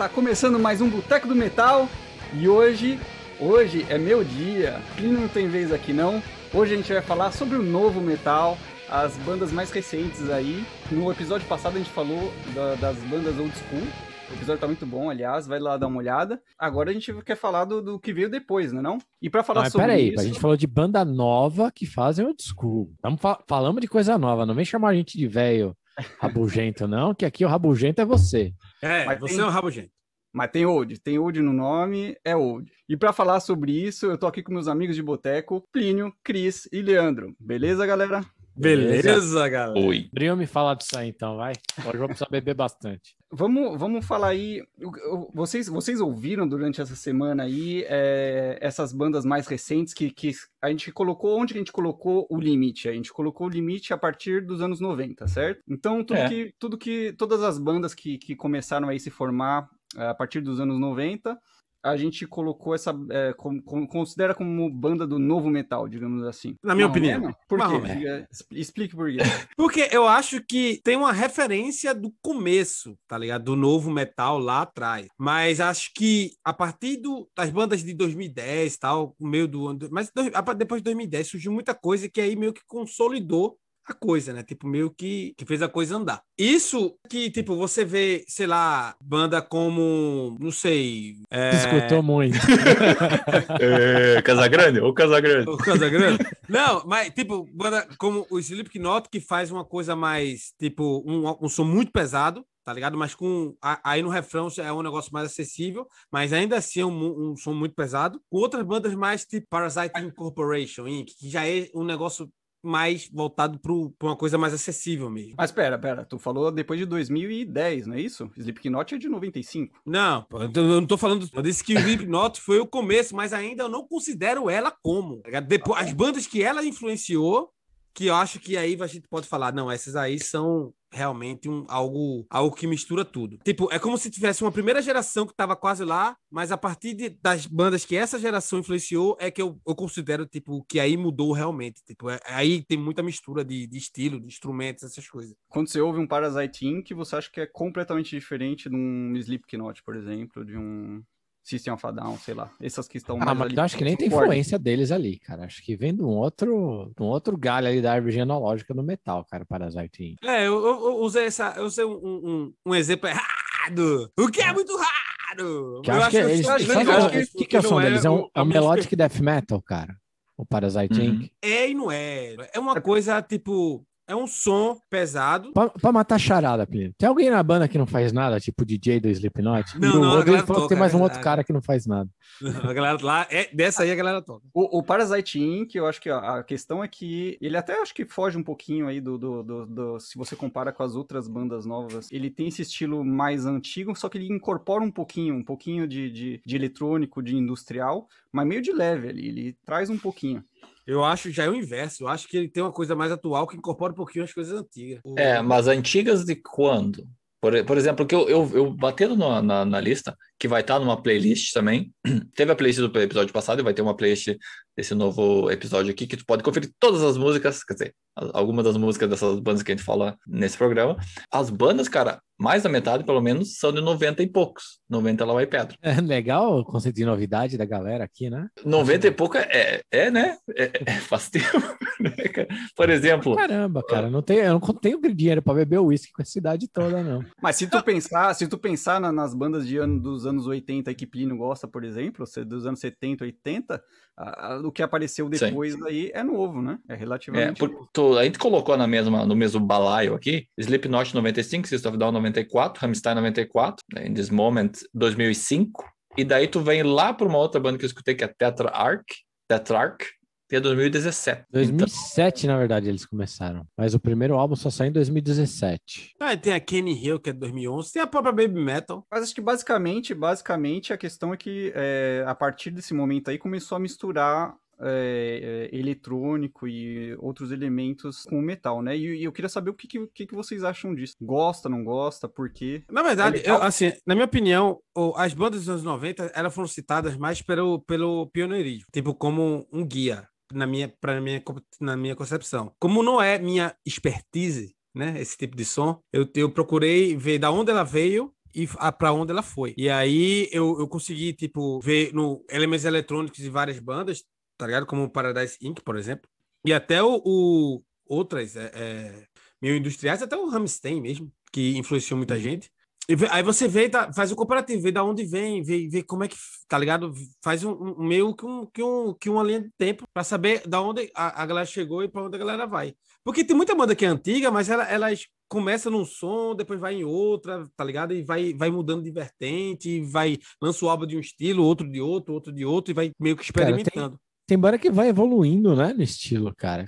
tá começando mais um Boteco do Metal e hoje, hoje é meu dia. Plínio não tem vez aqui não. Hoje a gente vai falar sobre o novo metal, as bandas mais recentes aí. No episódio passado a gente falou da- das bandas old school. O episódio tá muito bom, aliás, vai lá dar uma olhada. Agora a gente quer falar do, do que veio depois, né não? E pra falar Mas sobre peraí, isso... a gente falou de banda nova que fazem old school. Tamo fa- falamos de coisa nova, não vem chamar a gente de velho rabugento, não, que aqui o rabugento é você. É, Mas você tem- é um rabugento. Mas tem old, tem old no nome, é old. E pra falar sobre isso, eu tô aqui com meus amigos de boteco, Plínio, Cris e Leandro. Beleza, galera? Beleza, Beleza. galera. Oi. Brio me falar disso aí então, vai. Hoje eu vou precisar beber bastante. Vamos, vamos falar aí. Vocês, vocês ouviram durante essa semana aí é, essas bandas mais recentes que, que a gente colocou. Onde a gente colocou o limite? A gente colocou o limite a partir dos anos 90, certo? Então, tudo É. que, tudo que. Todas as bandas que, que começaram aí se formar é, a partir dos anos 90. A gente colocou essa. é, como- como- considera como banda do novo metal, digamos assim. Na minha ou opinião. menos? Por Mais quê? Diga- Explique por quê. Porque eu acho que tem uma referência do começo, tá ligado? Do novo metal lá atrás. Mas acho que a partir do- das bandas de 2010 tal, o meio do ano. Mas depois de 2010 surgiu muita coisa que aí meio que consolidou a coisa, né? Tipo, meio que, que fez a coisa andar. Isso que, tipo, você vê, sei lá, banda como, não sei. É... Escutou muito. É, Casagrande? Ô, Casagrande. O Casagrande? Não, mas tipo, banda como o Slipknot, que faz uma coisa mais, tipo, um, um som muito pesado, tá ligado? Mas com. Aí no refrão é um negócio mais acessível, mas ainda assim é um, um som muito pesado. Com outras bandas mais tipo Parasite Incorporation, Inc., que já é um negócio mais voltado para uma coisa mais acessível mesmo. Mas pera, pera, tu falou depois de 2010, não é isso? Slipknot é de 95. Não, eu não tô falando. Eu disse que o Slipknot foi o começo, mas ainda eu não considero ela como. tá? Depois, as bandas que ela influenciou, que eu acho que aí a gente pode falar, não, essas aí são realmente um, algo, algo que mistura tudo. Tipo, é como se tivesse uma primeira geração que tava quase lá, mas a partir de- das bandas que essa geração influenciou é que eu, eu considero, tipo, que aí mudou realmente. Tipo, é- aí tem muita mistura de, de estilo, de instrumentos, essas coisas. Quando você ouve um Parasite Inc., você acha que é completamente diferente de um Slipknot, por exemplo, de um System of a Down, sei lá. Essas que estão Ah, mais mas ali eu acho que nem tem suporte. influência deles ali, cara. Acho que vem de um outro, de um outro galho ali da árvore genealógica do metal, cara, Parasite Inc. É, eu, eu- eu usei, essa, eu usei um, um, um exemplo errado. O que é muito raro. Que Eu acho que eles, eu acho que, porque que é o som deles? É um, é um a música- melodic death metal, cara. O Parasite Uhum. Inc. É e não é. É uma coisa, tipo... É um som pesado. Pra, pra matar charada, Plínio. Tem alguém na banda que não faz nada, tipo o DJ do Slipknot? Não, E o não, a Rodrigo galera falou que tem toca, mais um a outro cara que não faz nada. A galera lá... É, dessa aí a galera toca. O, o Parasite Inc., eu acho que a, a questão é que ele até acho que foge um pouquinho aí do, do, do- do- Se você compara com as outras bandas novas, ele tem esse estilo mais antigo, só que ele incorpora um pouquinho, um pouquinho de, de, de eletrônico, de industrial, mas meio de leve ali, ele traz um pouquinho. Eu acho já é o inverso. Eu acho que ele tem uma coisa mais atual que incorpora um pouquinho as coisas antigas. É, mas antigas de quando? Por, por exemplo, que eu, eu, eu batendo na, na, na lista, que vai estar numa playlist também. Teve a playlist do episódio passado e vai ter uma playlist desse novo episódio aqui, que tu pode conferir todas as músicas, quer dizer, algumas das músicas dessas bandas que a gente fala nesse programa. As bandas, cara, mais da metade, pelo menos, são de 90 e poucos. 90 ela vai pedra. É legal o conceito de novidade da galera aqui, né? 90 e pouco é, é né? É, é, faz tempo, né, cara? Por exemplo, Caramba, cara, não tenho, eu não tenho dinheiro pra beber uísque com essa idade toda, não. Mas se tu pensar, se tu pensar na- nas bandas de ano, dos anos 80 que Plínio gosta, por exemplo, dos anos 70, 80, a- a- o que apareceu Sim. depois aí é novo, né? É É, relativamente por, tu- a gente colocou na mesma, no mesmo balaio aqui, Slipknot 95, System of Down 94, Rammstein 94, né, In This Moment 2005, e daí tu vem lá para uma outra banda que eu escutei, que é Tetrarch, Tetrarch, que é 2017. Então, 2007, na verdade, eles começaram. Mas o primeiro álbum só saiu em 2017. Ah, tem a Kenny Hill, que é de 2011. Tem a própria Baby Metal. Mas acho que basicamente, basicamente a questão é que é, a partir desse momento aí começou a misturar é, é, eletrônico e outros elementos com o metal, né? E, e eu queria saber o que, que, que vocês acham disso. Gosta, não gosta, por quê? Na verdade, É eu, assim, na minha opinião, as bandas dos anos 90 elas foram citadas mais pelo, pelo pioneirismo, tipo como um guia na minha, pra minha, na minha concepção. Como não é minha expertise, né, esse tipo de som, eu, eu procurei ver da onde ela veio e para onde ela foi. E aí eu, eu consegui, tipo, ver no elementos eletrônicos de várias bandas, tá ligado? Como o Paradise Inc., por exemplo. E até o, o outras é, é, meio industriais, até o Ramstein mesmo, que influenciou muita Uhum. gente. Aí você vê, tá, faz o comparativo, vê da onde vem, vê, vê como é que, tá ligado? Faz um, um meio que, um, que, um, que uma linha de tempo para saber da onde a, a galera chegou e para onde a galera vai. Porque tem muita banda que é antiga, mas ela, elas começam num som, depois vai em outra, tá ligado? E vai, vai mudando de vertente, vai lança o álbum de um estilo, outro de outro, outro de outro, e vai meio que Cara, tem- experimentando. Tem banda que vai evoluindo, né, no estilo, cara.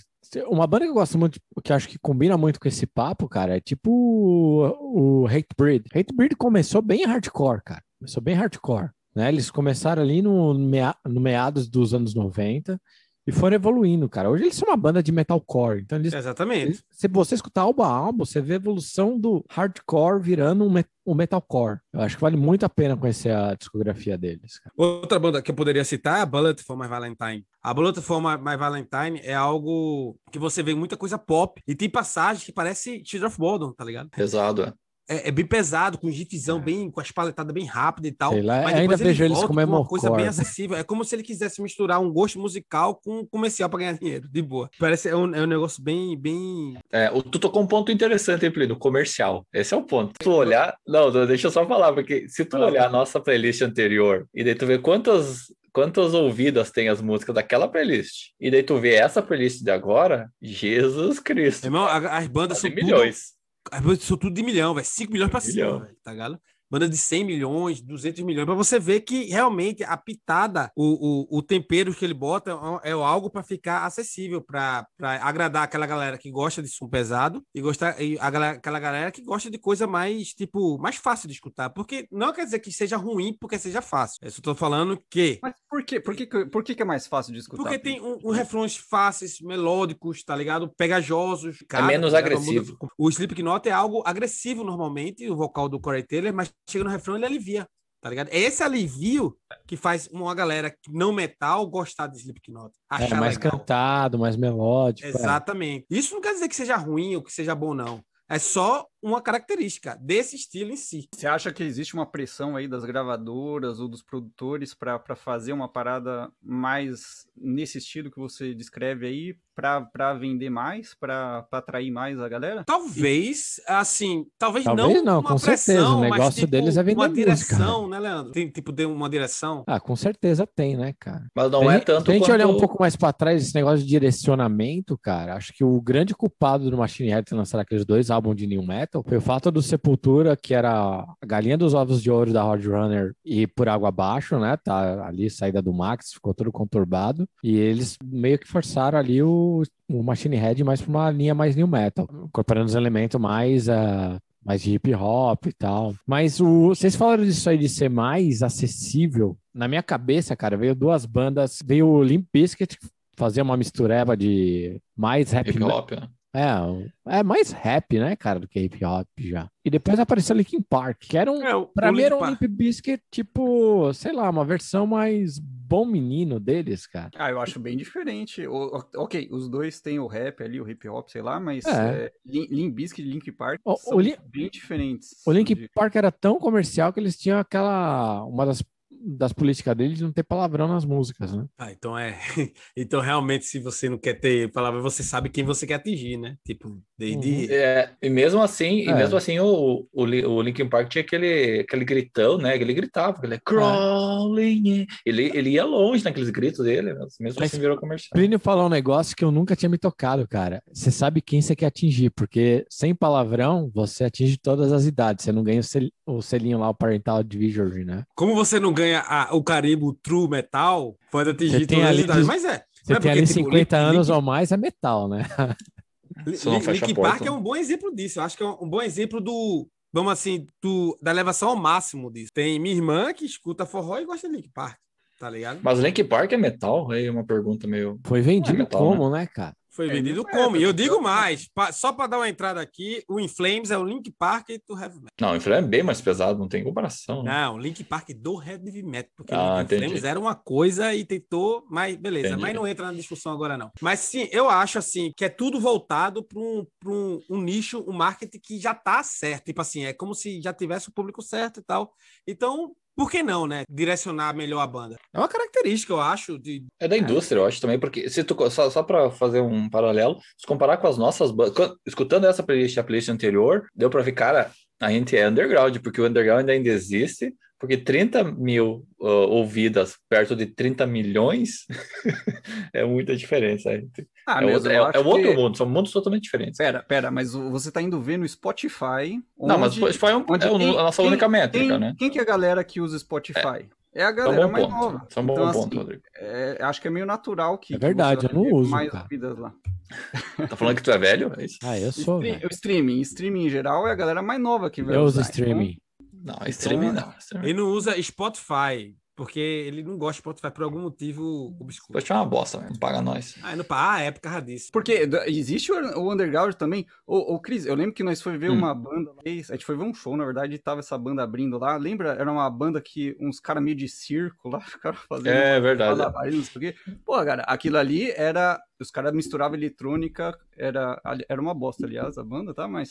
Uma banda que eu gosto muito, que acho que combina muito com esse papo, cara, é tipo o, Hatebreed. Hatebreed começou bem hardcore, cara. Começou bem hardcore, né? Eles começaram ali no, no meados dos anos 90 e foram evoluindo, cara. Hoje eles são uma banda de metalcore, então eles Exatamente. eles- Se você escutar álbum a álbum, você vê a evolução do hardcore virando um, me- um metalcore. Eu acho que vale muito a pena conhecer a discografia deles. cara. Outra banda que eu poderia citar é a Bullet for My Valentine. A Bullet for My, My Valentine é algo que você vê muita coisa pop e tem passagens que parece Children of Bodom, tá ligado? Pesado, é. É, é bem pesado, com riffzão bem, com as paletadas bem rápidas e tal. Sei lá, mas ainda ele vejo eles como com uma coisa bem acessível. É como se ele quisesse misturar um gosto musical com um comercial para ganhar dinheiro, de boa. Parece é um, é um negócio bem, bem. É, o- tu tocou um ponto interessante, hein, Plínio? Comercial. Esse é o ponto. Se tu olhar. Não, não, deixa eu só falar, porque se tu olhar a nossa playlist anterior e daí tu vê quantas, quantas ouvidas tem as músicas daquela playlist, e daí tu vê essa playlist de agora, Jesus Cristo. Irmão, as bandas são milhões. As bandas são tudo de milhão, velho. 5 milhões pra cima, Milhão. velho, tá ligado? Banda de 100 milhões, 200 milhões, pra você ver que realmente a pitada, o, o, o tempero que ele bota é, é algo pra ficar acessível, pra pra agradar aquela galera que gosta de som pesado e, gostar, e a aquela galera que gosta de coisa mais, tipo, mais fácil de escutar. Porque não quer dizer que seja ruim porque seja fácil. Eu só tô falando que Mas por quê? Por que, que- por que, que é mais fácil de escutar? porque tem um, um refrões fáceis, melódicos, tá ligado? Pegajosos. menos tá agressivo. Muda- O Slipknot é algo agressivo normalmente, o vocal do Corey Taylor, mas chega no refrão ele alivia, tá ligado? É esse alivio que faz uma galera não metal gostar de Slipknot. É Achar mais legal. cantado, mais melódico. é. Exatamente. Isso não quer dizer que seja ruim ou que seja bom, não. É só uma característica desse estilo em si. Você acha que existe uma pressão aí das gravadoras ou dos produtores para fazer uma parada mais nesse estilo que você descreve aí, para vender mais, para atrair mais a galera? Talvez, assim, talvez, Talvez não, uma com certeza, o pressão, mas, negócio tipo, deles é vender uma música. direção, né, Leandro? Tem, tipo, de uma direção. Ah, com certeza tem, né, cara? Mas não é tanto Se a gente quanto... olhar um pouco mais pra trás, esse negócio de direcionamento, cara, acho que o grande culpado do Machine Head ter lançado aqueles dois álbuns de New Metal foi o fato do Sepultura, que era a galinha dos ovos de ouro da Roadrunner e por água abaixo, né? Tá ali, saída do Max, ficou todo conturbado. E eles meio que forçaram ali o, o Machine Head mais pra uma linha mais New Metal, incorporando os elementos mais. ah, mais de hip hop e tal. Mas o, vocês falaram disso aí de ser mais acessível. Na minha cabeça, cara, veio duas bandas. Veio o Limp Bizkit fazer uma mistureba de mais rap. Hip hop, né? É, é mais rap, né, cara, do que hip hop já. E depois apareceu Linkin Park, que era um. É, o- Pra o mim Linkin era um. Limp Bizkit, tipo, sei lá, uma versão mais bom menino deles, cara. Ah, eu acho bem diferente. O- ok, os dois têm o rap ali, o hip hop, sei lá, mas É. é. Limp Bizkit e Link Park O- são o Lin- bem diferentes. O Linkin Park era tão comercial que eles tinham aquela. Uma das, das políticas deles de não ter palavrão nas músicas, né? Ah, então é. Então, realmente, se você não quer ter palavra, você sabe quem você quer atingir, né? Tipo, desde. É, e mesmo assim, e É. mesmo assim o, o, o Linkin Park tinha aquele, aquele gritão, né? Ele gritava, ele crawling. Ele, ele ia longe naqueles gritos dele, mas mesmo Mas- assim virou comercial. Plínio falou um negócio que eu nunca tinha me tocado, cara. Você sabe quem você quer atingir, porque sem palavrão você atinge todas as idades. Você não ganha o, sel- o selinho lá, o Parental Advisory, né? Como você não ganha a- o carimbo True Metal, pode Você atingir tem todas as idades. Mas é. Você não é tem porque, ali tipo, 50 Link- anos Link- ou mais, é metal, né? Linkin. Park é um bom exemplo disso. Eu acho que é um bom exemplo do. Vamos assim, do, da elevação ao máximo disso. Tem minha irmã que escuta forró e gosta de Linkin Park. tá ligado? Mas o Link Park é metal? Aí uma pergunta meio. Foi vendido metal, como, né, cara? Foi É, vendido é, como? E eu tá digo ligado? mais, pa- só pra dar uma entrada aqui, o In Flames é o Link Park do Heavy Metal. Não, o Inflame é bem mais pesado, não tem comparação. né? Não, Link Park do Heavy Metal, porque Ah, o In. Flames era uma coisa e tentou, mas beleza, Entendi. mas não entra na discussão agora não. Mas sim, eu acho assim que é tudo voltado para um, pra um, um nicho, um marketing que já tá certo, tipo assim, é como se já tivesse o público certo e tal. Então, por que não, né? Direcionar melhor a banda. É uma característica, eu acho, de É da indústria, eu acho também, porque se tu, só, só para fazer um paralelo, se comparar com as nossas bandas, escutando essa playlist a playlist anterior, deu para ver, cara, a gente é underground, porque o underground ainda existe, porque 30 mil uh, ouvidas perto de 30 milhões é muita diferença. É, Ah, é, mas outro, é, é outro que- mundo, são mundos totalmente diferentes. Pera, pera, mas você tá indo ver no Spotify. Não, mas onde- o Spotify é, um- onde é quem- a nossa quem- única métrica, quem, né? Quem que é a galera que usa Spotify? É, a É um galera bom mais ponto. nova. Isso é um bom Então, ponto, assim, Rodrigo. é, acho que é meio natural que. É que verdade, você eu não uso, mais cara. ouvidas lá. Tá falando que tu é velho? É isso? Ah, eu sou, Stream- velho. o streaming, streaming em geral é a galera mais nova que vai Eu uso usar. streaming. Não, streaming não. Streaming. Ele não usa Spotify, porque ele não gosta de Spotify por algum motivo obscuro. Spotify é uma bosta, velho. Paga nós. Ah, não, ah, é por causa disso. Porque existe o, o underground também. Ô, ô, Cris, eu lembro que nós foi ver Hum. uma banda, lá, a gente foi ver um show, na verdade, e tava essa banda abrindo lá. Lembra? Era uma banda que uns caras meio de circo lá, ficaram fazendo É verdade. não quê. Pô, cara, aquilo ali era. Os caras misturavam eletrônica, era, era uma bosta, aliás, a banda, tá? Mas.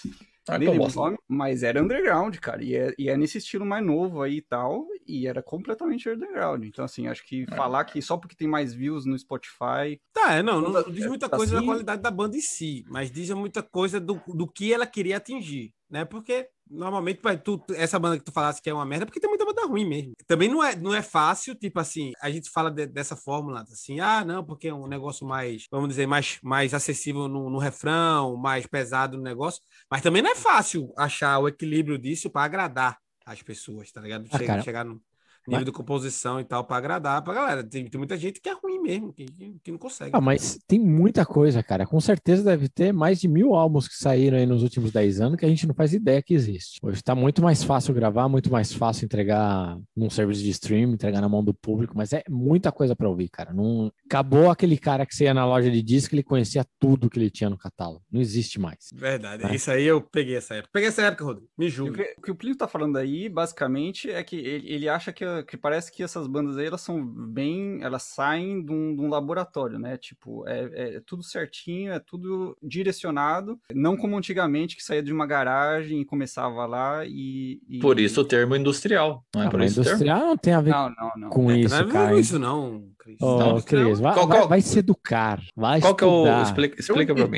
Nem que bosta. nome, mas era underground, cara. E é, e é nesse estilo mais novo aí e tal. E era completamente underground. Então, assim, acho que É. falar que só porque tem mais views no Spotify. Tá, é, não, não, não diz muita coisa da Assim- qualidade da banda em si, mas diz muita coisa do, do que ela queria atingir, né? Porque normalmente tu, essa banda que tu falasse que é uma merda, é porque tem muita banda ruim mesmo. Também não é, não é fácil, tipo assim, a gente fala de- dessa fórmula, assim, ah, não, porque é um negócio mais, vamos dizer, mais, mais acessível no, no refrão, mais pesado no negócio, mas também não é fácil achar o equilíbrio disso para agradar as pessoas, tá ligado? Ah, Chega- chegar no nível de composição e tal, para agradar pra galera. Tem, tem muita gente que é ruim mesmo, que, que, não consegue. Ah, mas tem muita coisa, cara. Com certeza deve ter mais de mil álbuns que saíram aí nos últimos 10 anos que a gente não faz ideia que existe. Hoje tá muito mais fácil gravar, muito mais fácil entregar num serviço de streaming, entregar na mão do público, mas é muita coisa pra ouvir, cara. Não... Acabou aquele cara que você ia na loja de disco, ele conhecia tudo que ele tinha no catálogo. Não existe mais. Verdade. É. Isso aí eu peguei essa época. Peguei essa época, Rodrigo. Me O julgue. que, o que o Plínio tá falando aí, basicamente, é que ele, ele acha que, que parece que essas bandas aí, elas são bem. Elas saem de um, de um laboratório, né? Tipo, é, é tudo certinho, é tudo direcionado. Não como antigamente, que saía de uma garagem e começava lá e. e- Por isso o termo industrial. Não é Ah, por isso o termo? industrial não tem a ver Não, não, não. com É, isso, não é cara. isso, não, Cris. Não, industrial- Cris, vai, Qual- vai- qual- vai se educar, vai Qual que é o. estudar. Explica, explica pra mim.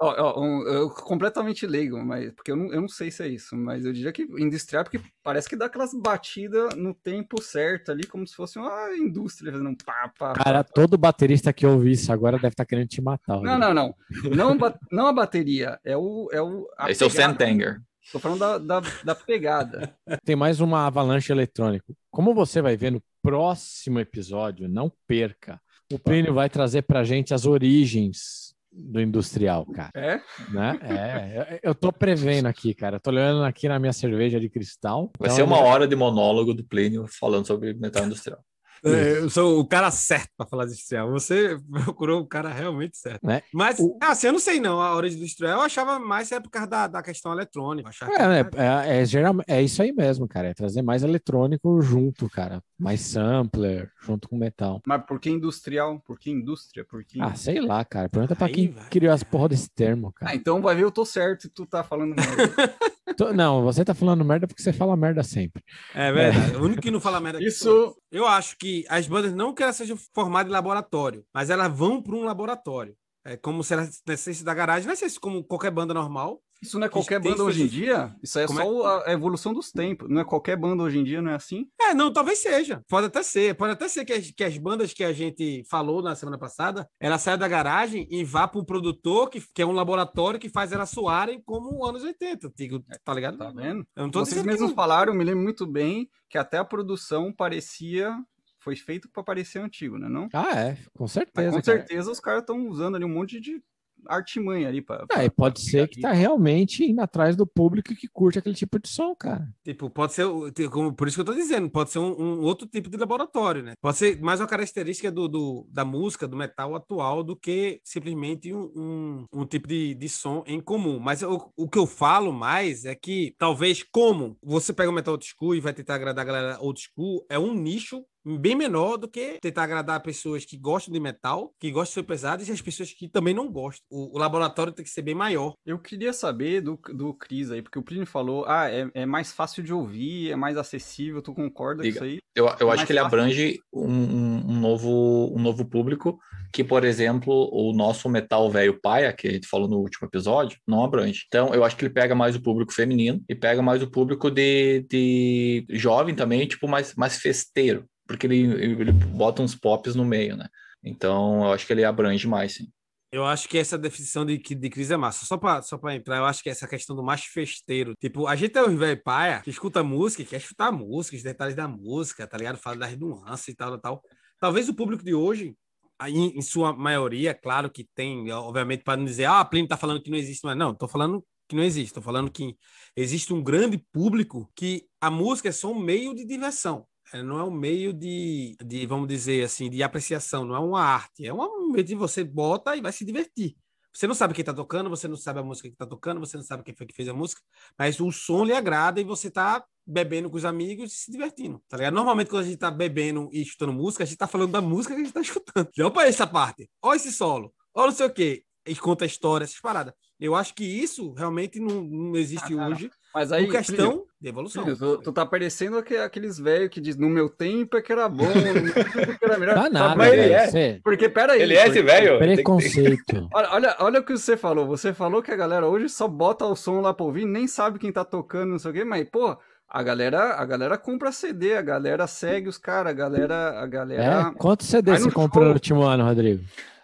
Ó, ó, um, eu completamente leigo, mas porque eu não, eu não sei se é isso, mas eu diria que industrial, porque parece que dá aquelas batidas no tempo certo ali, como se fosse uma indústria fazendo um pá, pá, pá. Cara, todo baterista que ouve isso agora deve estar querendo te matar. Não, não, não. Não, não a bateria, é o. É o a Esse é o pegada. Santanger. Tô falando da, da, da pegada. Tem mais uma avalanche eletrônico. Como você vai ver no próximo episódio, não perca. O Plínio vai trazer pra gente as origens do industrial, cara. É? Né? É, eu- eu tô prevendo aqui, cara. Eu tô olhando aqui na minha cerveja de cristal. Vai Então, ser uma ele- hora de monólogo do Plínio falando sobre metal industrial. É, Eu sou o cara certo para falar de industrial. Você procurou o cara realmente certo. Né? Mas, O- assim, eu não sei não, a origem do industrial. Eu achava mais é por causa da, da questão eletrônica. Achava que- É, né? é, é, geral- é isso aí mesmo, cara. É trazer mais eletrônico junto, cara. Mais sampler, junto com metal. Mas por que industrial? Por que indústria? Por que... Ah, sei lá, cara. Pergunta pra Aí quem vai. criou as porra desse termo, Ah, cara. então vai ver, eu tô certo e tu tá falando Não, você tá falando merda porque você fala merda sempre. É verdade. O único que não fala merda aqui Isso- sou eu. Acho que as bandas não que elas sejam formadas em laboratório, mas elas vão para um laboratório. É como se elas nascessem da garagem, não é como qualquer banda normal. Isso não é qualquer banda hoje em dia? Isso aí é Como é- só o- a evolução dos tempos. Não é qualquer banda hoje em dia, não é assim? É, não, talvez seja. Pode até ser. Pode até ser que as, que as bandas que a gente falou na semana passada, ela saia da garagem e vá para um produtor que, que é um laboratório que faz elas soarem como anos 80, digo, tá ligado? Tá vendo? Eu não tô Vocês dizendo que mesmos não- falaram, eu me lembro muito bem, que até a produção parecia. Foi feito para parecer antigo, né? Não? Ah, é, com Mas certeza. com cara. certeza os caras estão usando ali um monte de artimanha ali. Ah, e pode ser que tá realmente indo atrás do público que curte aquele tipo de som, cara. Tipo, pode ser, como, por isso que eu tô dizendo, pode ser um, um outro tipo de laboratório, né? Pode ser mais uma característica do, do- da música, do metal atual, do que simplesmente um, um, um tipo de, de som em comum. Mas eu- o que eu falo mais é que, talvez, como você pega o metal old school e vai tentar agradar a galera old school, é um nicho bem menor do que tentar agradar pessoas que gostam de metal, que gostam de ser pesadas e as pessoas que também não gostam. O, o laboratório tem que ser bem maior. Eu queria saber do, do Cris aí, porque o Plínio falou, ah, é, é mais fácil de ouvir, é mais acessível, tu concorda com Diga. isso aí? Eu, eu Mais acho que ele fácil. abrange um, um- um novo, um novo público que, por exemplo, o nosso metal velho paia, que a gente falou no último episódio, não abrange. Então, eu acho que ele pega mais o público feminino e pega mais o público de, de jovem também, tipo, mais, mais festeiro, porque ele, ele bota uns pops no meio, né? Então, eu acho que ele abrange mais, sim. Eu acho que essa definição de, de crise é massa. Só pra, só pra entrar, eu acho que essa questão do mais festeiro. Tipo, a gente é o velho paia que escuta música, quer escutar música, os detalhes da música, tá ligado? Fala das nuances e tal, tal, tal. Talvez o público de hoje, em, em sua maioria, claro que tem, obviamente, para não dizer, ah, a Plínio tá falando que não existe, mas não, tô falando que não existe, tô falando que existe um grande público que a música é só um meio de diversão. É, não é um meio de, de, vamos dizer assim, de apreciação, não é uma arte, é um meio de você bota e vai se divertir. Você não sabe quem tá tocando, você não sabe a música que tá tocando, você não sabe quem foi que fez a música, mas o som lhe agrada e você tá bebendo com os amigos e se divertindo, tá ligado? Normalmente quando a gente tá bebendo e escutando música, a gente tá falando da música que a gente tá escutando. Olha pra essa parte, olha esse solo, olha não sei o quê, e conta a história, essas paradas. Eu acho que isso realmente não, não existe Ah, hoje, Mas aí, questão de evolução. Plínio, tu, tu tá parecendo aque- aqueles velhos que diz, no meu tempo é que era bom, no meu tempo é que era melhor. Tá nada, por quê? ele é. Você- Porque, peraí. Ele é esse velho? Preconceito. Olha, olha, olha o que você falou. Você falou que a galera hoje só bota o som lá pra ouvir, nem sabe quem tá tocando, não sei o quê, mas, pô, a galera, a galera compra CD, a galera segue os caras, a galera, a galera. É? Quantos CD Vai você comprou show. no último ano, Rodrigo?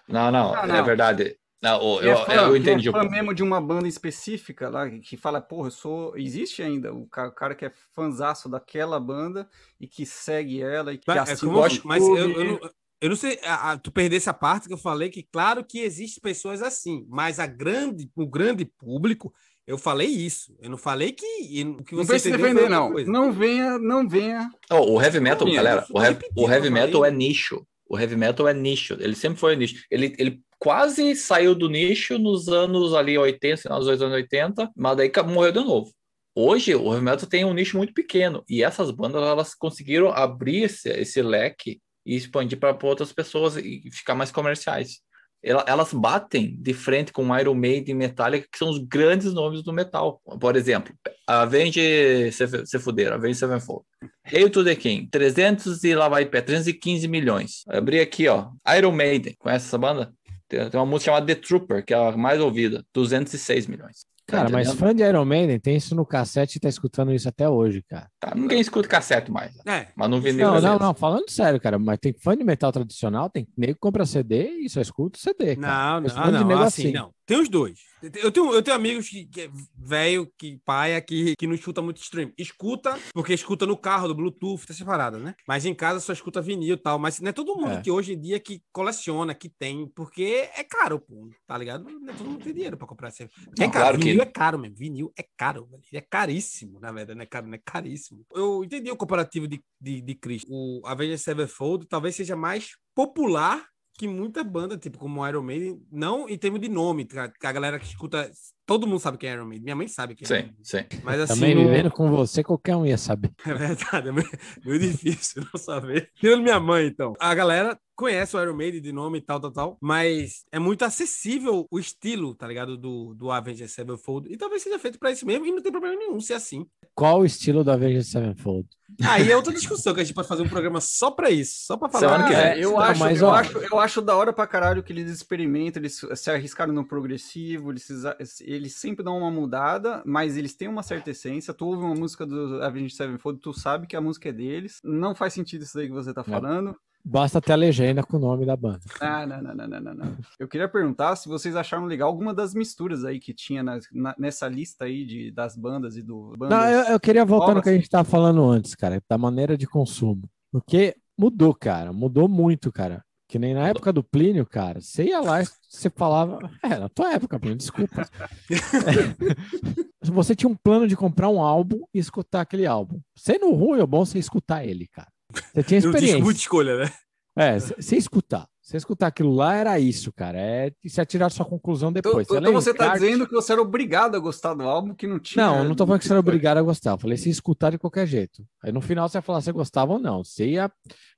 Não, não, Ah, é não. verdade. Não, o- que eu, é fã, eu que entendi é fã mesmo de uma banda específica lá, que fala, porra, eu sou. Existe ainda o ca- o cara, que é fanzaço daquela banda e que segue ela e que Mas, é como- o mas eu, eu não, eu não sei, a- a- tu perdesse a parte que eu falei que, claro que existem pessoas assim, mas a grande, o grande público, eu falei isso. Eu não falei que que Não foi defender, não. coisa. Não venha, não venha. Oh, o heavy metal, galera, eu o heavy, repeti, o heavy eu metal falei. é nicho. O heavy metal é nicho. Ele sempre foi nicho. Ele, ele quase saiu do nicho nos anos ali 80, final dos anos 80, mas daí morreu de novo. Hoje, o heavy metal tem um nicho muito pequeno e essas bandas elas conseguiram abrir esse, esse leque e expandir para outras pessoas e ficar mais comerciais. Ela- Elas batem de frente com Iron Maiden e Metallica, que são os grandes nomes do metal. Por exemplo, Avenge se, fuderam, Avenge Sevenfold. Hail to the King, 300 e lá vai pé, 315 milhões. Abri aqui, ó, Iron Maiden, conhece essa banda? Tem, tem uma música chamada The Trooper, que é a mais ouvida, 206 milhões. Tá Cara, mas fã de Iron Maiden tem isso no cassete e tá escutando isso até hoje, cara. Tá, ninguém escuta cassete mais, É, mas no vinil. Não, às não, vezes. não, falando sério, cara, mas tem fã de metal tradicional, tem nego que compra CD e só escuta o CD, cara. Não, não, não, nego assim, não. Tem os dois. Eu tenho, eu tenho amigos que, que é velho, que paia, que, que não escuta muito stream. Escuta, porque escuta no carro, do Bluetooth, tá separado, né? Mas em casa só escuta vinil e tal. Mas não é todo mundo É. que hoje em dia que coleciona, que tem, porque é caro, pô, tá ligado? Não é todo mundo que tem dinheiro pra comprar. esse- É Não, caro, claro que- vinil é caro mesmo. Vinil é caro, velho. É caríssimo, na verdade, não é caro, não é caríssimo. Eu entendi o comparativo de, de, de Cristo. O Avenged Sevenfold talvez seja mais popular que muita banda, tipo como Iron Maiden, não em termos de nome, tá? que a galera que escuta, todo mundo sabe quem é Iron Maiden. Minha mãe sabe quem é Sim, sim. Mas assim, Também não- vivendo com você, qualquer um ia saber. é verdade, é meio difícil não saber. Tirando minha mãe, então. A galera conhece o Iron Maiden de nome e tal, tal, tal, mas é muito acessível o estilo, tá ligado? Do, do Avenged Sevenfold. E talvez seja feito pra isso mesmo, e não tem problema nenhum ser assim. Qual o estilo do Avenged Sevenfold? Aí é outra discussão que a gente pode fazer um programa só pra isso, só pra falar. Semana que Ah, vem. eu, acho, mas, eu, acho, eu acho da hora pra caralho que eles experimentam, eles se arriscaram no progressivo, eles, se- eles sempre dão uma mudada, mas eles têm uma certa essência. Tu ouve uma música do Avenged Sevenfold, tu sabe que a música é deles. Não faz sentido isso aí que você tá falando. Basta ter a legenda com o nome da banda. Ah, não, não, não, não, não, não. Eu queria perguntar se vocês acharam legal alguma das misturas aí que tinha na- na- nessa lista aí de, das bandas e do. Bandas... Não, eu, eu queria voltar no que a gente tava falando antes, cara, da maneira de consumo. Porque mudou, cara, mudou muito, cara. Que nem na época do Plínio, cara. Você ia lá e você falava. É, na tua época, Plínio, desculpa. É. Você tinha um plano de comprar um álbum e escutar aquele álbum. Sendo ruim ou bom, você escutar ele, cara. Você tinha Não experiência. tinha muita escolha, né? É, sem escutar. Você escutar aquilo lá era isso, cara. É e você tirar sua conclusão Então, depois. então lê o você tá encarte- dizendo que você era obrigado a gostar do álbum que não tinha. Não, eu não tô falando que você era obrigado a gostar. Eu falei se escutar de qualquer jeito. Aí no final você ia falar se gostava ou não. Você ia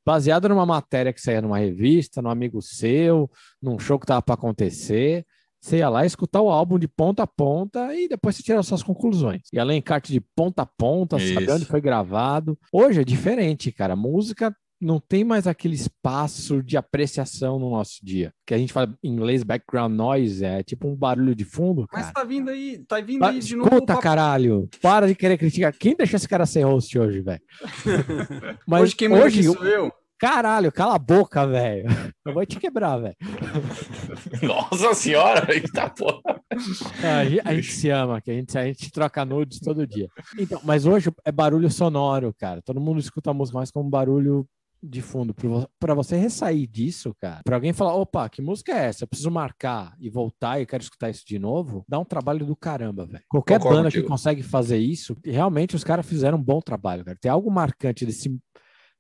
baseado numa matéria que saía numa revista, num amigo seu, num show que tava para acontecer. Você ia lá escutar o álbum de ponta a ponta e depois você tirar suas conclusões. E além encarte de ponta a ponta, saber Isso. onde foi gravado. Hoje é diferente, cara. A música não tem mais aquele espaço de apreciação no nosso dia. Que a gente fala em inglês background noise, é tipo um barulho de fundo, cara. Mas tá vindo aí, tá vindo aí de novo. papo- caralho. Para de querer criticar. Quem deixou esse cara ser host hoje, velho? Mas Hoje quem hoje, sou eu. caralho, cala a boca, velho. Eu vou te quebrar, velho. Nossa senhora, eita porra. A gente, a gente se ama, que a gente, a gente troca nudes todo dia. Então, mas hoje é barulho sonoro, cara. Todo mundo escuta a música mais como barulho de fundo. Pra você ressair disso, cara, pra alguém falar, opa, que música é essa? Eu preciso marcar e voltar e eu quero escutar isso de novo, dá um trabalho do caramba, velho. Qualquer Concordo banda que consegue fazer isso, realmente os caras fizeram um bom trabalho, cara. Tem algo marcante desse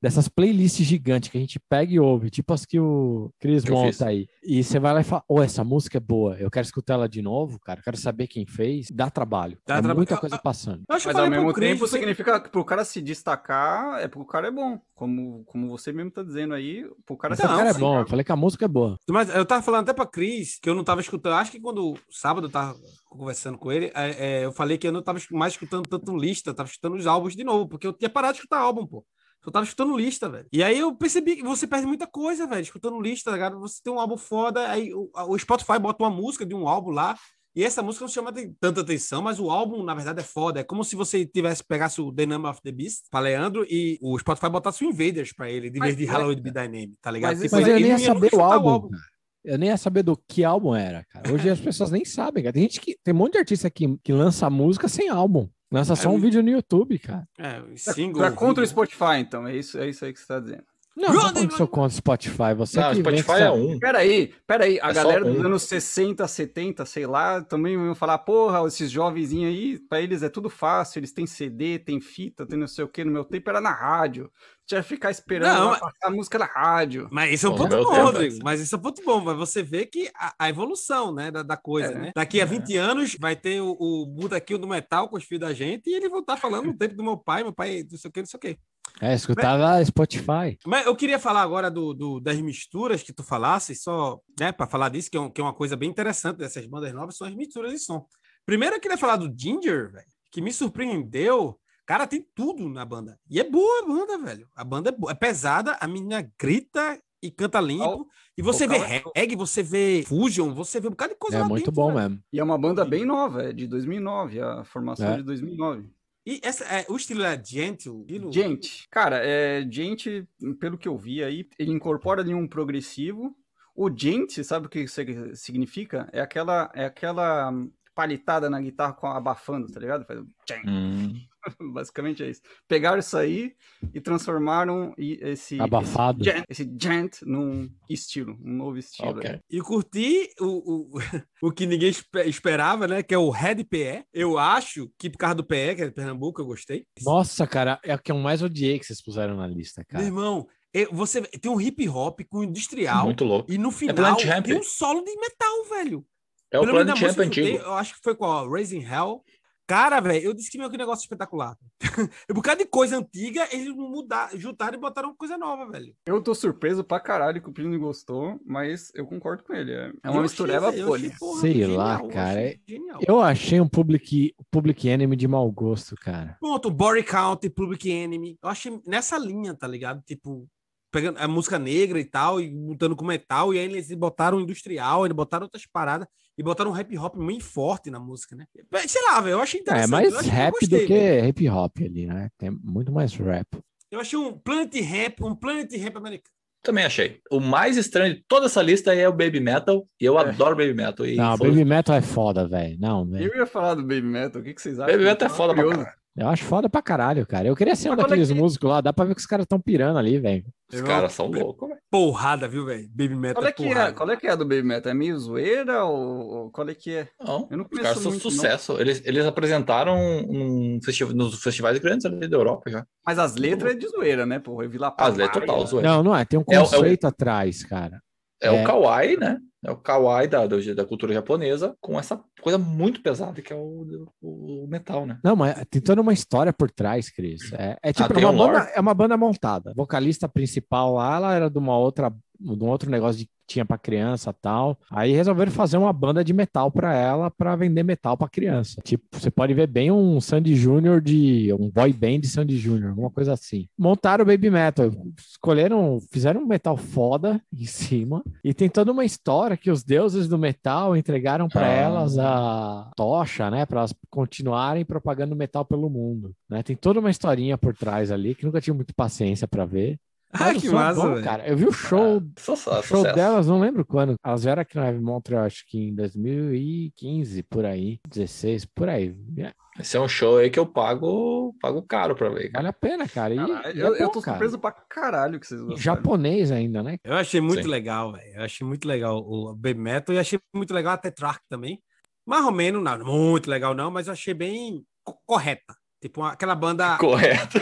dessas playlists gigantes que a gente pega e ouve, tipo as que o Chris fiz. monta aí. E você vai lá e fala, ô, essa música é boa, eu quero escutar ela de novo, cara, eu quero saber quem fez. Dá trabalho. Dá é traba- muita coisa passando. Eu Mas ao mesmo tempo foi- significa que pro cara se destacar é porque o cara é bom. Como, como você mesmo tá dizendo aí, pro cara se Não, cara é destacar. bom, eu falei que a música é boa. Mas eu tava falando até pra Cris, que eu não tava escutando. Acho que quando sábado eu tava conversando com ele, é, é, eu falei que eu não tava mais escutando tanto lista, eu tava escutando os álbuns de novo, porque eu tinha parado de escutar álbum, pô. Eu tava escutando lista, velho. E aí eu percebi que você perde muita coisa, velho, escutando lista, tá ligado? Você tem um álbum foda, aí o, o Spotify bota uma música de um álbum lá, e essa música não chama tanta atenção, mas o álbum, na verdade, é foda. É como se você tivesse pegasse o The Number of the Beast pra Leandro e o Spotify botasse o Invaders pra ele, de vez de Halloween Be Thy Name, tá ligado? Mas Tipo, Mas eu ele nem ia saber o álbum, cara. Eu nem ia saber do que álbum era, cara. Hoje as pessoas nem sabem, cara. Tem gente que. Tem um monte de artista que, que lança música sem álbum. Lança só É, um vídeo no YouTube, cara. É, single. tá contra o. Spotify, então. É isso, é isso aí que você tá dizendo. Não, não tô falando contra o Spotify. Você Não, que vem Spotify é um. Peraí, peraí. A É galera dos um. anos 60, 70, sei lá, também iam falar, porra, esses jovenzinhos aí, pra eles é tudo fácil, eles têm CD, tem fita, tem não sei o que. No meu tempo era na rádio. Tinha que ficar esperando Não, mas- passar a música na rádio. Mas isso é um ponto bom, tempo, Rodrigo. é. Mas isso é um ponto bom. Mas você vê que a, a evolução, né, da, da coisa, É. né? Daqui a 20 anos vai ter o, o Budaquinho do Metal com os filhos da gente e ele vai estar falando no tempo do meu pai, meu pai, não sei o que, não sei o que. É, escutava Spotify. Mas eu queria falar agora do, do- das misturas que tu falasse, só, né, para falar disso, que é, um- que é uma coisa bem interessante dessas bandas novas, são as misturas de som. Primeiro eu queria falar do Ginger, velho, que me surpreendeu. Cara, tem tudo na banda. E é boa a banda, velho. A banda é, boa, é pesada, a menina grita e canta limpo. E você vê é- reggae, você vê fusion, você vê um bocado de coisa É lá muito dentro, bom velho. mesmo. E é uma banda bem nova, é de 2009, a formação É. de 2009. E essa, é, o estilo é gentle. estilo- Gente, cara, é, gente, pelo que eu vi aí, ele incorpora ali um progressivo. O gente, sabe o que isso significa? É aquela, é aquela palitada na guitarra com abafando, tá ligado? Faz um. Hum. Basicamente é isso. Pegaram isso aí e transformaram esse Abafado. esse gent, esse gent num estilo, um novo estilo. Ok. aí. E curti o, o, o que ninguém espe- esperava, né? Que é o Red PE. Eu acho que por causa do PE, que é de Pernambuco, eu gostei. Nossa, cara, é o que eu mais odiei que vocês puseram na lista, Meu cara. irmão, eu- você tem um hip hop com industrial Muito louco. e no final Planet Hemp. tem um solo de metal, velho. É o Pelo Planet Champ antigo. Eu acho que foi com a Raising Hell. Cara, velho, eu disse que meu que negócio espetacular. Por causa de coisa antiga, eles mudaram, juntaram e botaram coisa nova, velho. Eu tô surpreso pra caralho que o Plínio gostou, mas eu concordo com ele. É, é uma Eu mistureba achei- porra, Sei genial, lá, eu cara, achei Genial. Eu achei um public, public enemy de mau gosto, cara. Pronto, Body Count, Public Enemy. Eu achei nessa linha, tá ligado? Tipo, pegando a música negra e tal, e botando com metal, e aí eles botaram industrial, eles botaram outras paradas, e botaram um rap hop muito forte na música, né? Sei lá, velho, eu achei É interessante. mais eu achei- eu rap gostei, do que hip hop ali, né? Tem muito mais rap. Eu achei um Planet Rap, um Planet Rap americano. Também achei. O mais estranho de toda essa lista é o Baby Metal. E eu É. adoro Baby Metal. E Não. Baby Metal é foda, velho. Não, velho. Eu ia falar do Baby Metal, o que, que vocês acham? Baby Metal é foda pra curioso. Eu acho foda pra caralho, cara. Eu queria ser um Mas é daqueles que- músicos lá, dá pra ver que os caras tão pirando ali, velho. Os caras são loucos, velho. Porrada, viu, velho? Baby metal Qual é, que é, porrada. qual é que é a do Baby Metal? É meio zoeira ou, qual é que é? Não, Eu não os caras são não. sucesso. Eles, eles apresentaram num festival, nos festivais grandes ali da Europa já. Mas as letras é de zoeira, né, porra? Eu vi lá As letras total, zoeira. Não, não é. Tem um É o- é o- conceito atrás, cara. É, É. o kawaii, né? É o kawaii da, da cultura japonesa com essa coisa muito pesada que é o, o, o metal, né? Não, mas tem toda uma história por trás, Cris. É, é tipo Ah, uma um banda, é uma banda montada. A vocalista principal lá, ela era de uma outra, de um outro negócio de tinha pra criança tal. Aí resolveram fazer uma banda de metal pra ela pra vender metal pra criança. Tipo, você pode ver bem um Sandy Júnior de um boy band de Sandy Júnior, alguma coisa assim. Montaram o baby metal, escolheram, fizeram um metal foda em cima e tem toda uma história que os deuses do metal entregaram pra Ah. elas a tocha, né, para elas continuarem propagando metal pelo mundo, né? Tem toda uma historinha por trás ali que nunca tive muito paciência pra ver. Ah, que é massa, bom, velho. cara. Eu vi o show, o show sucesso. delas, não lembro quando. Elas vieram aqui no Heavy Montreal, acho que em 2015, por aí, 16, por aí. É, Esse é um show aí que eu pago, pago caro pra ver. cara. Vale a pena, cara. E, Caralho, é eu, eu bom, tô cara. surpreso pra caralho que vocês gostaram. japonês ainda, né? Eu achei muito Sim. legal, velho. Eu achei muito legal o Baby Metal e achei muito legal a Tetrarch também. Mais ou menos, não, muito legal não, mas eu achei bem co- correta. Tipo, uma- aquela banda, Correto.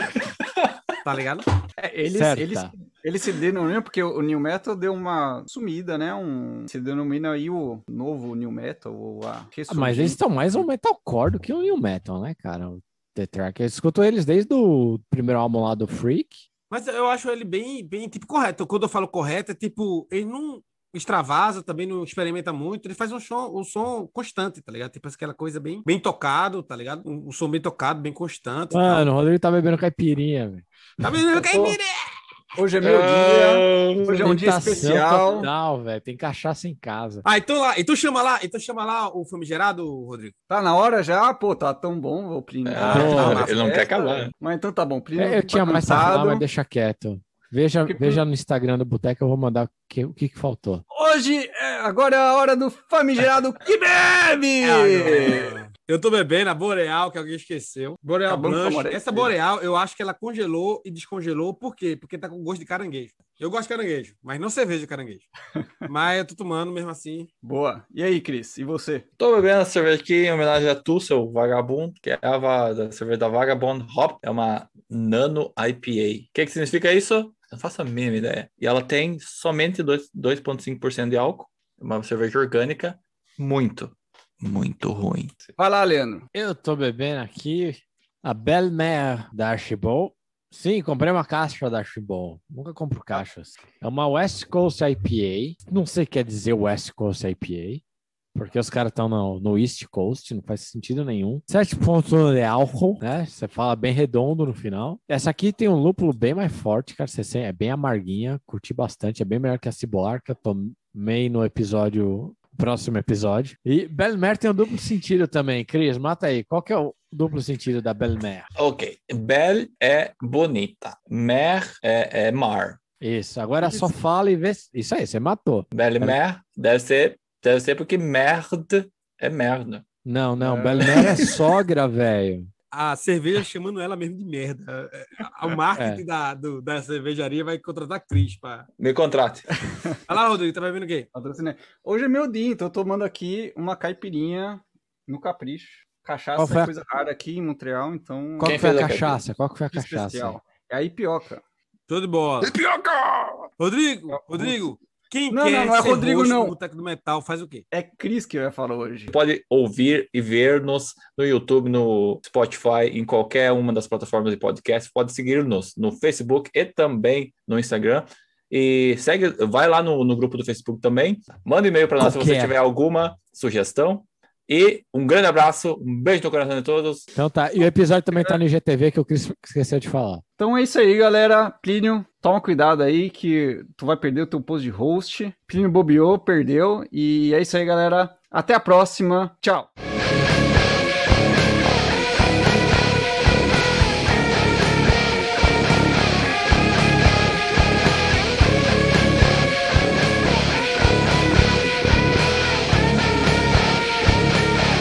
Tá ligado? É, eles, eles, eles se denominam, porque o New Metal deu uma sumida, né? Um, se denomina aí o novo New Metal, ou a Ah, mas eles estão mais um metalcore do que um new metal, né, cara? O The Track. Eu escuto eles desde o primeiro álbum lá do Freak. Mas eu acho ele bem, bem tipo correto. Quando eu falo correto, é tipo, ele não extravasa, também não experimenta muito, ele faz um som, um som constante, tá ligado? Tipo aquela coisa bem, bem tocado, tá ligado? Um, um som bem tocado, bem constante. Mano, o Rodrigo tá bebendo caipirinha, velho. Tá tô- Caipira? Hoje é meu dia. Hoje é um dia especial. Total, velho. Tem cachaça em casa. Ah, então lá, então chama lá, então chama lá o famigerado, Rodrigo. Tá na hora já? Pô, tá tão bom, ô Plínio. Ah, tá ele não quer né? Mas então tá bom, Plínio. É, eu tá tinha mais pra falar, mas deixa quieto. Veja, Que- veja no Instagram do Boteco, eu vou mandar o que, o que, que faltou. Hoje, é, agora é a hora do famigerado que bebe! É, Eu tô bebendo a Boreal, que alguém esqueceu. Boreal a Blanche. Boreal. Essa Boreal, eu acho que ela congelou e descongelou. Por quê? Porque tá com gosto de caranguejo. Eu gosto de caranguejo, mas não cerveja de caranguejo. mas eu tô tomando mesmo assim. Boa. E aí, Cris? E você? Tô bebendo essa cerveja aqui em homenagem a tu, seu vagabundo, que é a da cerveja da Vagabond Hop. É uma Nano IPA. O que, que significa isso? Não faço a mínima ideia. E ela tem somente dois- 2,5% de álcool. É Uma cerveja orgânica. Muito, muito ruim. Vai lá, Leandro. Eu tô bebendo aqui a Belle Mer da Archibald. Sim, comprei uma caixa da Archibald. Nunca compro caixas. É uma West Coast IPA. Não sei o que quer dizer West Coast IPA. Porque os caras estão no, no East Coast, não faz sentido nenhum. 7,1 de álcool, né? Você fala bem redondo no final. Essa aqui tem um lúpulo bem mais forte, cara. Você é bem amarguinha, curti bastante. É bem melhor que a Cibolar, que eu tomei no episódio, próximo episódio. E Belmer tem um duplo sentido também. Cris, mata aí. Qual que é o duplo sentido da Belmer? Ok. Belle é bonita. Mer é, é mar. Isso, agora só fala e vê. Isso aí, você matou. Belle Mer deve ser, deve ser porque merde é merda. Não, não, É. Belmer é sogra, velho. A cerveja chamando ela mesmo de merda. É, O marketing É. da, do- da cervejaria vai contratar a Cris. Pra... Me contrate. Olha lá, Rodrigo, tá bebendo o quê? Hoje é meu dia, então eu tô tomando aqui uma caipirinha no capricho. Cachaça é a- coisa rara aqui em Montreal, então Qual que foi a cachaça? Qual que foi a cachaça? especial. É a Ipioca. Show de bola. Rodrigo, Rodrigo, quem Não, quer não, não é Rodrigo, não. Boteco do Metal faz o quê? É Cris que eu ia falar hoje. Pode ouvir e ver-nos no YouTube, no Spotify, em qualquer uma das plataformas de podcast. Pode seguir-nos no Facebook e também no Instagram. E segue, vai lá no, no grupo do Facebook também. Manda e-mail para nós se você tiver alguma sugestão. E um grande abraço, um beijo no coração de todos. Então tá. E o episódio também tá no IGTV que o Cris esqueceu de falar. Então é isso aí, galera. Plínio, toma cuidado aí que tu vai perder o teu posto de host. Plínio bobeou, perdeu. E é isso aí, galera. Até a próxima. Tchau.